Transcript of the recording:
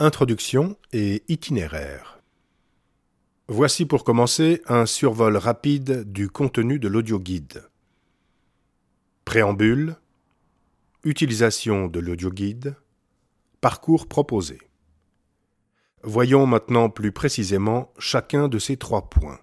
Introduction et itinéraire. Voici pour commencer un survol rapide du contenu de l'audioguide. Préambule. Utilisation de l'audioguide. Parcours proposé. Voyons maintenant plus précisément chacun de ces trois points.